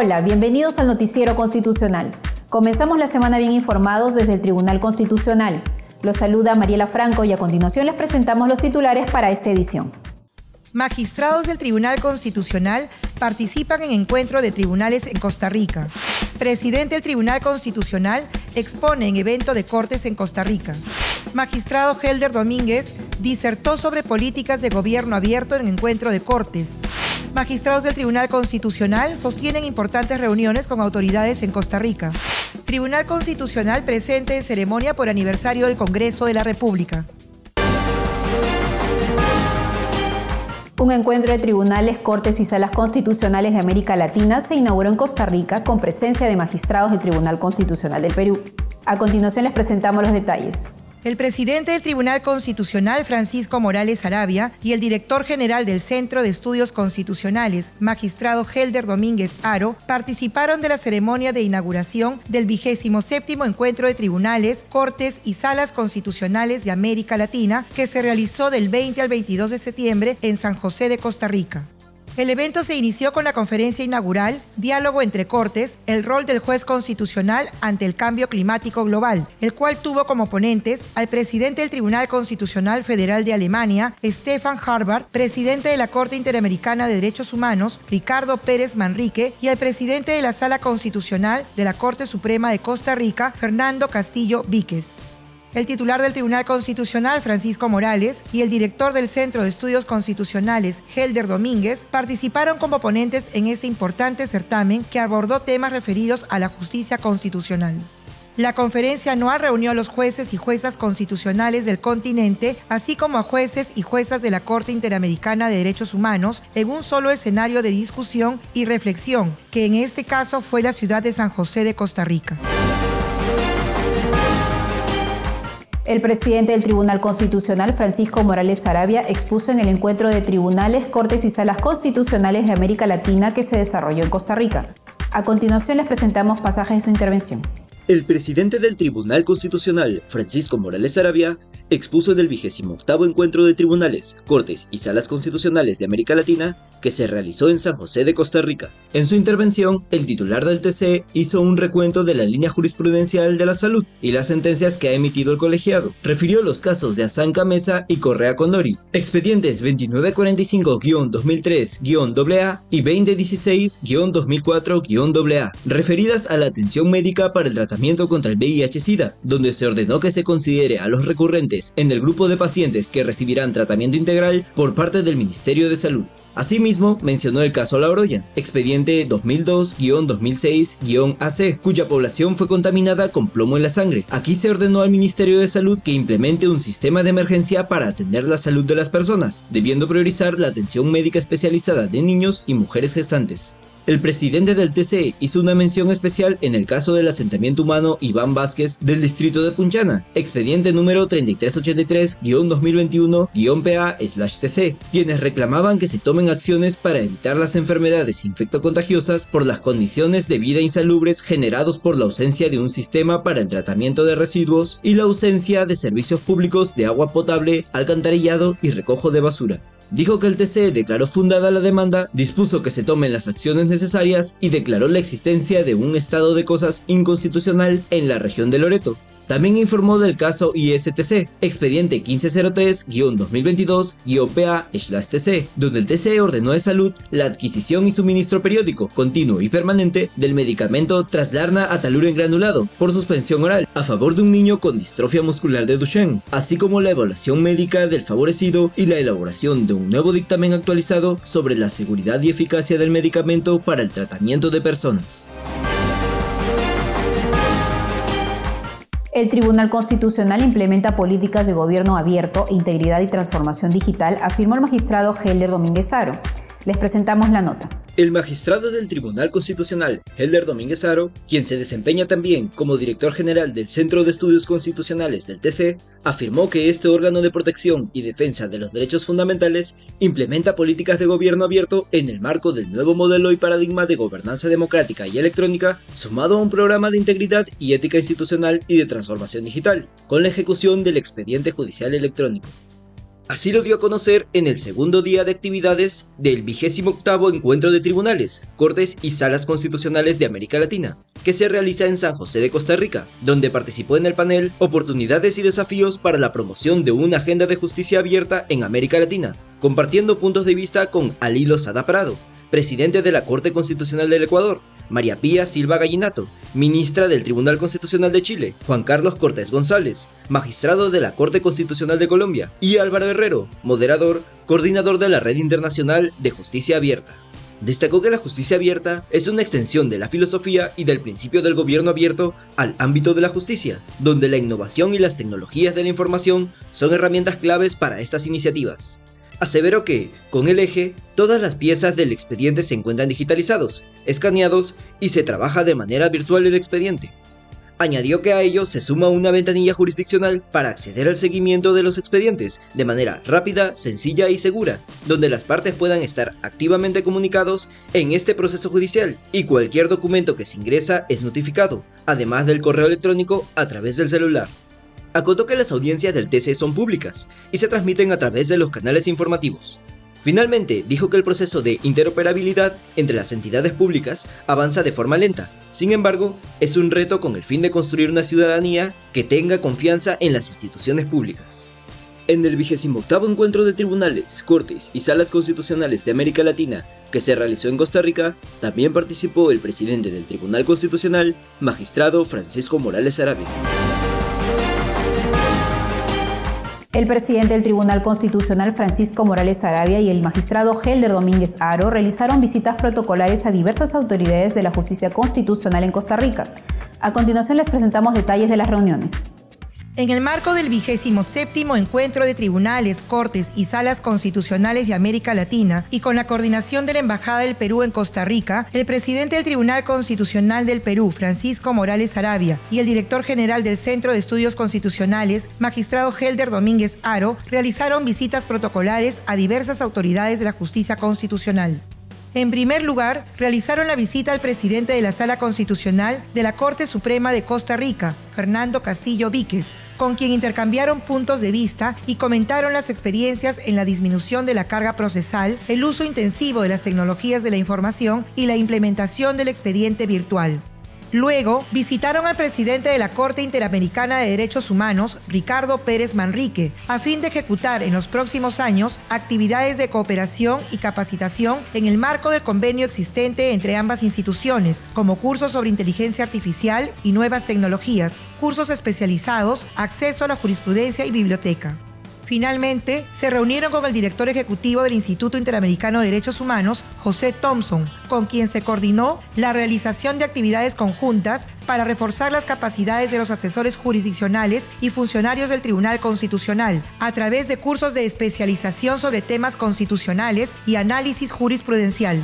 Hola, bienvenidos al Noticiero Constitucional. Comenzamos la semana bien informados desde el Tribunal Constitucional. Los saluda Mariela Franco y a continuación les presentamos los titulares para esta edición. Magistrados del Tribunal Constitucional participan en encuentro de tribunales en Costa Rica. Presidente del Tribunal Constitucional expone en evento de cortes en Costa Rica. Magistrado Helder Domínguez disertó sobre políticas de gobierno abierto en encuentro de cortes. Magistrados del Tribunal Constitucional sostienen importantes reuniones con autoridades en Costa Rica. Tribunal Constitucional presente en ceremonia por aniversario del Congreso de la República. Un encuentro de tribunales, cortes y salas constitucionales de América Latina se inauguró en Costa Rica con presencia de magistrados del Tribunal Constitucional del Perú. A continuación les presentamos los detalles. El presidente del Tribunal Constitucional, Francisco Morales Arabia, y el director general del Centro de Estudios Constitucionales, magistrado Helder Domínguez Aro, participaron de la ceremonia de inauguración del vigésimo séptimo encuentro de tribunales, cortes y salas constitucionales de América Latina, que se realizó del 20 al 22 de septiembre en San José de Costa Rica. El evento se inició con la conferencia inaugural Diálogo entre Cortes, el rol del juez constitucional ante el cambio climático global, el cual tuvo como ponentes al presidente del Tribunal Constitucional Federal de Alemania, Stefan Harvard, presidente de la Corte Interamericana de Derechos Humanos, Ricardo Pérez Manrique, y al presidente de la Sala Constitucional de la Corte Suprema de Costa Rica, Fernando Castillo Víquez. El titular del Tribunal Constitucional, Francisco Morales, y el director del Centro de Estudios Constitucionales, Helder Domínguez, participaron como ponentes en este importante certamen que abordó temas referidos a la justicia constitucional. La conferencia anual reunió a los jueces y juezas constitucionales del continente, así como a jueces y juezas de la Corte Interamericana de Derechos Humanos, en un solo escenario de discusión y reflexión, que en este caso fue la ciudad de San José de Costa Rica. El presidente del Tribunal Constitucional, Francisco Morales Arabia, expuso en el encuentro de tribunales, cortes y salas constitucionales de América Latina que se desarrolló en Costa Rica. A continuación les presentamos pasajes de su intervención. El presidente del Tribunal Constitucional, Francisco Morales Arabia, expuso en el vigésimo octavo encuentro de tribunales, cortes y salas constitucionales de América Latina que se realizó en San José de Costa Rica. En su intervención, el titular del TC hizo un recuento de la línea jurisprudencial de la salud y las sentencias que ha emitido el colegiado. Refirió los casos de Azanca Mesa y Correa Condori, expedientes 2945-2003-AA y 2016-2004-AA, referidas a la atención médica para el tratamiento contra el VIH-Sida, donde se ordenó que se considere a los recurrentes en el grupo de pacientes que recibirán tratamiento integral por parte del Ministerio de Salud. Asimismo, mencionó el caso Lauroyan, expediente 2002-2006-AC, cuya población fue contaminada con plomo en la sangre. Aquí se ordenó al Ministerio de Salud que implemente un sistema de emergencia para atender la salud de las personas, debiendo priorizar la atención médica especializada de niños y mujeres gestantes. El presidente del TC hizo una mención especial en el caso del asentamiento humano Iván Vázquez del distrito de Punchana, expediente número 3383-2021-PA-TC, quienes reclamaban que se tomen acciones para evitar las enfermedades infectocontagiosas por las condiciones de vida insalubres generados por la ausencia de un sistema para el tratamiento de residuos y la ausencia de servicios públicos de agua potable, alcantarillado y recojo de basura. Dijo que el TC declaró fundada la demanda, dispuso que se tomen las acciones necesarias y declaró la existencia de un estado de cosas inconstitucional en la región de Loreto. También informó del caso ISTC, expediente 1503-2022-PA-TC, donde el TC ordenó de salud la adquisición y suministro periódico, continuo y permanente del medicamento Traslarna Ataluro en granulado por suspensión oral a favor de un niño con distrofia muscular de Duchenne, así como la evaluación médica del favorecido y la elaboración de un nuevo dictamen actualizado sobre la seguridad y eficacia del medicamento para el tratamiento de personas. El Tribunal Constitucional implementa políticas de gobierno abierto, integridad y transformación digital, afirmó el magistrado Helder Domínguez Aro. Les presentamos la nota. El magistrado del Tribunal Constitucional, Helder Domínguez Aro, quien se desempeña también como director general del Centro de Estudios Constitucionales del TC, afirmó que este órgano de protección y defensa de los derechos fundamentales implementa políticas de gobierno abierto en el marco del nuevo modelo y paradigma de gobernanza democrática y electrónica, sumado a un programa de integridad y ética institucional y de transformación digital, con la ejecución del expediente judicial electrónico. Así lo dio a conocer en el segundo día de actividades del vigésimo octavo encuentro de tribunales, cortes y salas constitucionales de América Latina, que se realiza en San José de Costa Rica, donde participó en el panel Oportunidades y desafíos para la promoción de una agenda de justicia abierta en América Latina, compartiendo puntos de vista con Alilo Sada Prado, presidente de la Corte Constitucional del Ecuador, María Pía Silva Gallinato, ministra del Tribunal Constitucional de Chile, Juan Carlos Cortés González, magistrado de la Corte Constitucional de Colombia, y Álvaro Herrero, moderador, coordinador de la Red Internacional de Justicia Abierta. Destacó que la justicia abierta es una extensión de la filosofía y del principio del gobierno abierto al ámbito de la justicia, donde la innovación y las tecnologías de la información son herramientas claves para estas iniciativas aseveró que, con el eje, todas las piezas del expediente se encuentran digitalizados, escaneados y se trabaja de manera virtual el expediente. Añadió que a ello se suma una ventanilla jurisdiccional para acceder al seguimiento de los expedientes de manera rápida, sencilla y segura, donde las partes puedan estar activamente comunicados en este proceso judicial y cualquier documento que se ingresa es notificado, además del correo electrónico a través del celular acotó que las audiencias del TC son públicas y se transmiten a través de los canales informativos. Finalmente, dijo que el proceso de interoperabilidad entre las entidades públicas avanza de forma lenta. Sin embargo, es un reto con el fin de construir una ciudadanía que tenga confianza en las instituciones públicas. En el 28 encuentro de tribunales, cortes y salas constitucionales de América Latina, que se realizó en Costa Rica, también participó el presidente del Tribunal Constitucional, magistrado Francisco Morales Arabia. El presidente del Tribunal Constitucional Francisco Morales Arabia y el magistrado Helder Domínguez Aro realizaron visitas protocolares a diversas autoridades de la justicia constitucional en Costa Rica. A continuación les presentamos detalles de las reuniones. En el marco del vigésimo séptimo encuentro de tribunales, cortes y salas constitucionales de América Latina y con la coordinación de la Embajada del Perú en Costa Rica, el presidente del Tribunal Constitucional del Perú, Francisco Morales Arabia, y el director general del Centro de Estudios Constitucionales, magistrado Helder Domínguez Aro, realizaron visitas protocolares a diversas autoridades de la justicia constitucional. En primer lugar, realizaron la visita al presidente de la Sala Constitucional de la Corte Suprema de Costa Rica, Fernando Castillo Víquez, con quien intercambiaron puntos de vista y comentaron las experiencias en la disminución de la carga procesal, el uso intensivo de las tecnologías de la información y la implementación del expediente virtual. Luego visitaron al presidente de la Corte Interamericana de Derechos Humanos, Ricardo Pérez Manrique, a fin de ejecutar en los próximos años actividades de cooperación y capacitación en el marco del convenio existente entre ambas instituciones, como cursos sobre inteligencia artificial y nuevas tecnologías, cursos especializados, acceso a la jurisprudencia y biblioteca. Finalmente, se reunieron con el director ejecutivo del Instituto Interamericano de Derechos Humanos, José Thompson, con quien se coordinó la realización de actividades conjuntas para reforzar las capacidades de los asesores jurisdiccionales y funcionarios del Tribunal Constitucional, a través de cursos de especialización sobre temas constitucionales y análisis jurisprudencial.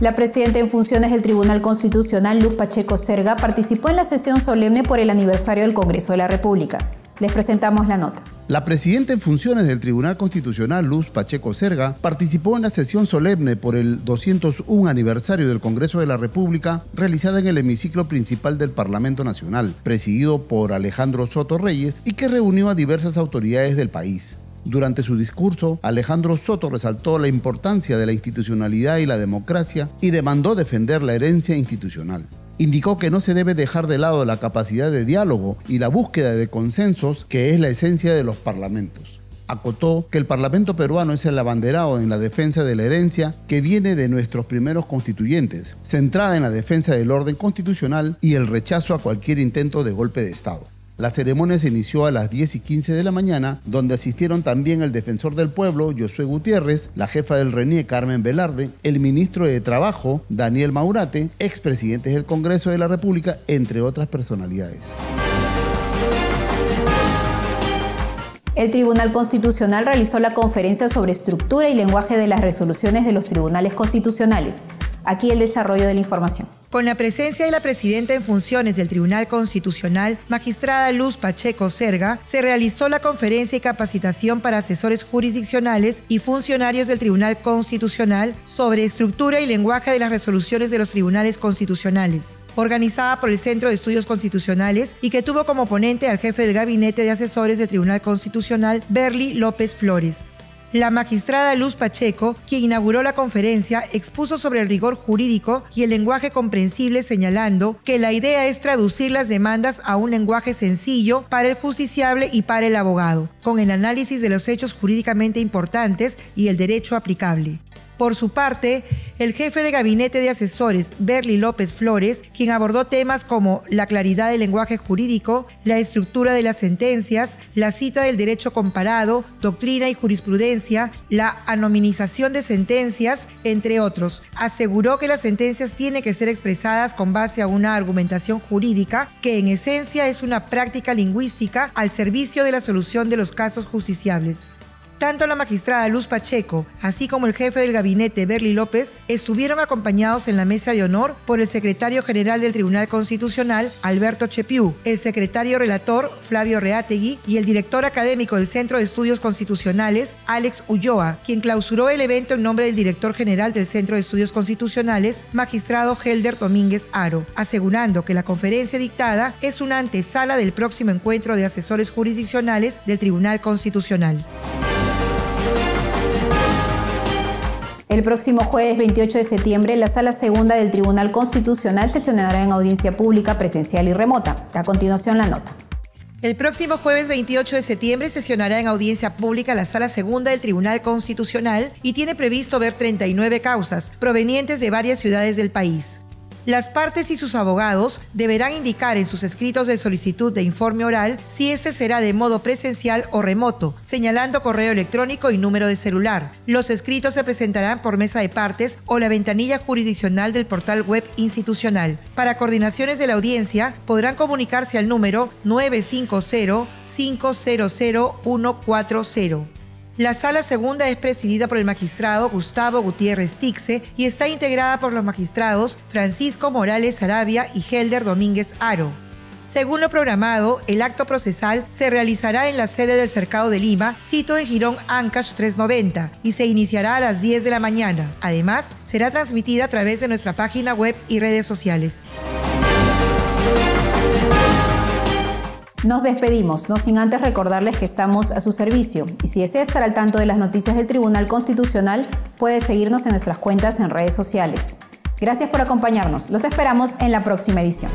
La presidenta en funciones del Tribunal Constitucional, Luz Pacheco Serga, participó en la sesión solemne por el aniversario del Congreso de la República. Les presentamos la nota. La presidenta en funciones del Tribunal Constitucional, Luz Pacheco Serga, participó en la sesión solemne por el 201 aniversario del Congreso de la República realizada en el hemiciclo principal del Parlamento Nacional, presidido por Alejandro Soto Reyes y que reunió a diversas autoridades del país. Durante su discurso, Alejandro Soto resaltó la importancia de la institucionalidad y la democracia y demandó defender la herencia institucional. Indicó que no se debe dejar de lado la capacidad de diálogo y la búsqueda de consensos que es la esencia de los parlamentos. Acotó que el Parlamento peruano es el abanderado en la defensa de la herencia que viene de nuestros primeros constituyentes, centrada en la defensa del orden constitucional y el rechazo a cualquier intento de golpe de Estado. La ceremonia se inició a las 10 y 15 de la mañana, donde asistieron también el defensor del pueblo, Josué Gutiérrez, la jefa del RENIE, Carmen Velarde, el ministro de Trabajo, Daniel Maurate, expresidentes del Congreso de la República, entre otras personalidades. El Tribunal Constitucional realizó la conferencia sobre estructura y lenguaje de las resoluciones de los tribunales constitucionales. Aquí el desarrollo de la información. Con la presencia de la presidenta en funciones del Tribunal Constitucional, magistrada Luz Pacheco Serga, se realizó la conferencia y capacitación para asesores jurisdiccionales y funcionarios del Tribunal Constitucional sobre estructura y lenguaje de las resoluciones de los tribunales constitucionales, organizada por el Centro de Estudios Constitucionales y que tuvo como ponente al jefe del gabinete de asesores del Tribunal Constitucional, Berly López Flores. La magistrada Luz Pacheco, quien inauguró la conferencia, expuso sobre el rigor jurídico y el lenguaje comprensible señalando que la idea es traducir las demandas a un lenguaje sencillo para el justiciable y para el abogado, con el análisis de los hechos jurídicamente importantes y el derecho aplicable. Por su parte, el jefe de gabinete de asesores, Berly López Flores, quien abordó temas como la claridad del lenguaje jurídico, la estructura de las sentencias, la cita del derecho comparado, doctrina y jurisprudencia, la anominización de sentencias, entre otros, aseguró que las sentencias tienen que ser expresadas con base a una argumentación jurídica que en esencia es una práctica lingüística al servicio de la solución de los casos justiciables. Tanto la magistrada Luz Pacheco, así como el jefe del gabinete Berly López, estuvieron acompañados en la mesa de honor por el secretario general del Tribunal Constitucional, Alberto Chepiú, el secretario relator, Flavio Reategui, y el director académico del Centro de Estudios Constitucionales, Alex Ulloa, quien clausuró el evento en nombre del director general del Centro de Estudios Constitucionales, magistrado Helder Domínguez Aro, asegurando que la conferencia dictada es una antesala del próximo encuentro de asesores jurisdiccionales del Tribunal Constitucional. El próximo jueves 28 de septiembre, la Sala Segunda del Tribunal Constitucional sesionará en audiencia pública, presencial y remota. A continuación, la nota. El próximo jueves 28 de septiembre sesionará en audiencia pública la Sala Segunda del Tribunal Constitucional y tiene previsto ver 39 causas provenientes de varias ciudades del país. Las partes y sus abogados deberán indicar en sus escritos de solicitud de informe oral si este será de modo presencial o remoto, señalando correo electrónico y número de celular. Los escritos se presentarán por mesa de partes o la ventanilla jurisdiccional del portal web institucional. Para coordinaciones de la audiencia, podrán comunicarse al número 950 500 140. La sala segunda es presidida por el magistrado Gustavo Gutiérrez Tixe y está integrada por los magistrados Francisco Morales Arabia y Helder Domínguez Aro. Según lo programado, el acto procesal se realizará en la sede del Cercado de Lima, sito en Girón Ancash 390, y se iniciará a las 10 de la mañana. Además, será transmitida a través de nuestra página web y redes sociales. Nos despedimos, no sin antes recordarles que estamos a su servicio y si desea estar al tanto de las noticias del Tribunal Constitucional, puede seguirnos en nuestras cuentas en redes sociales. Gracias por acompañarnos, los esperamos en la próxima edición.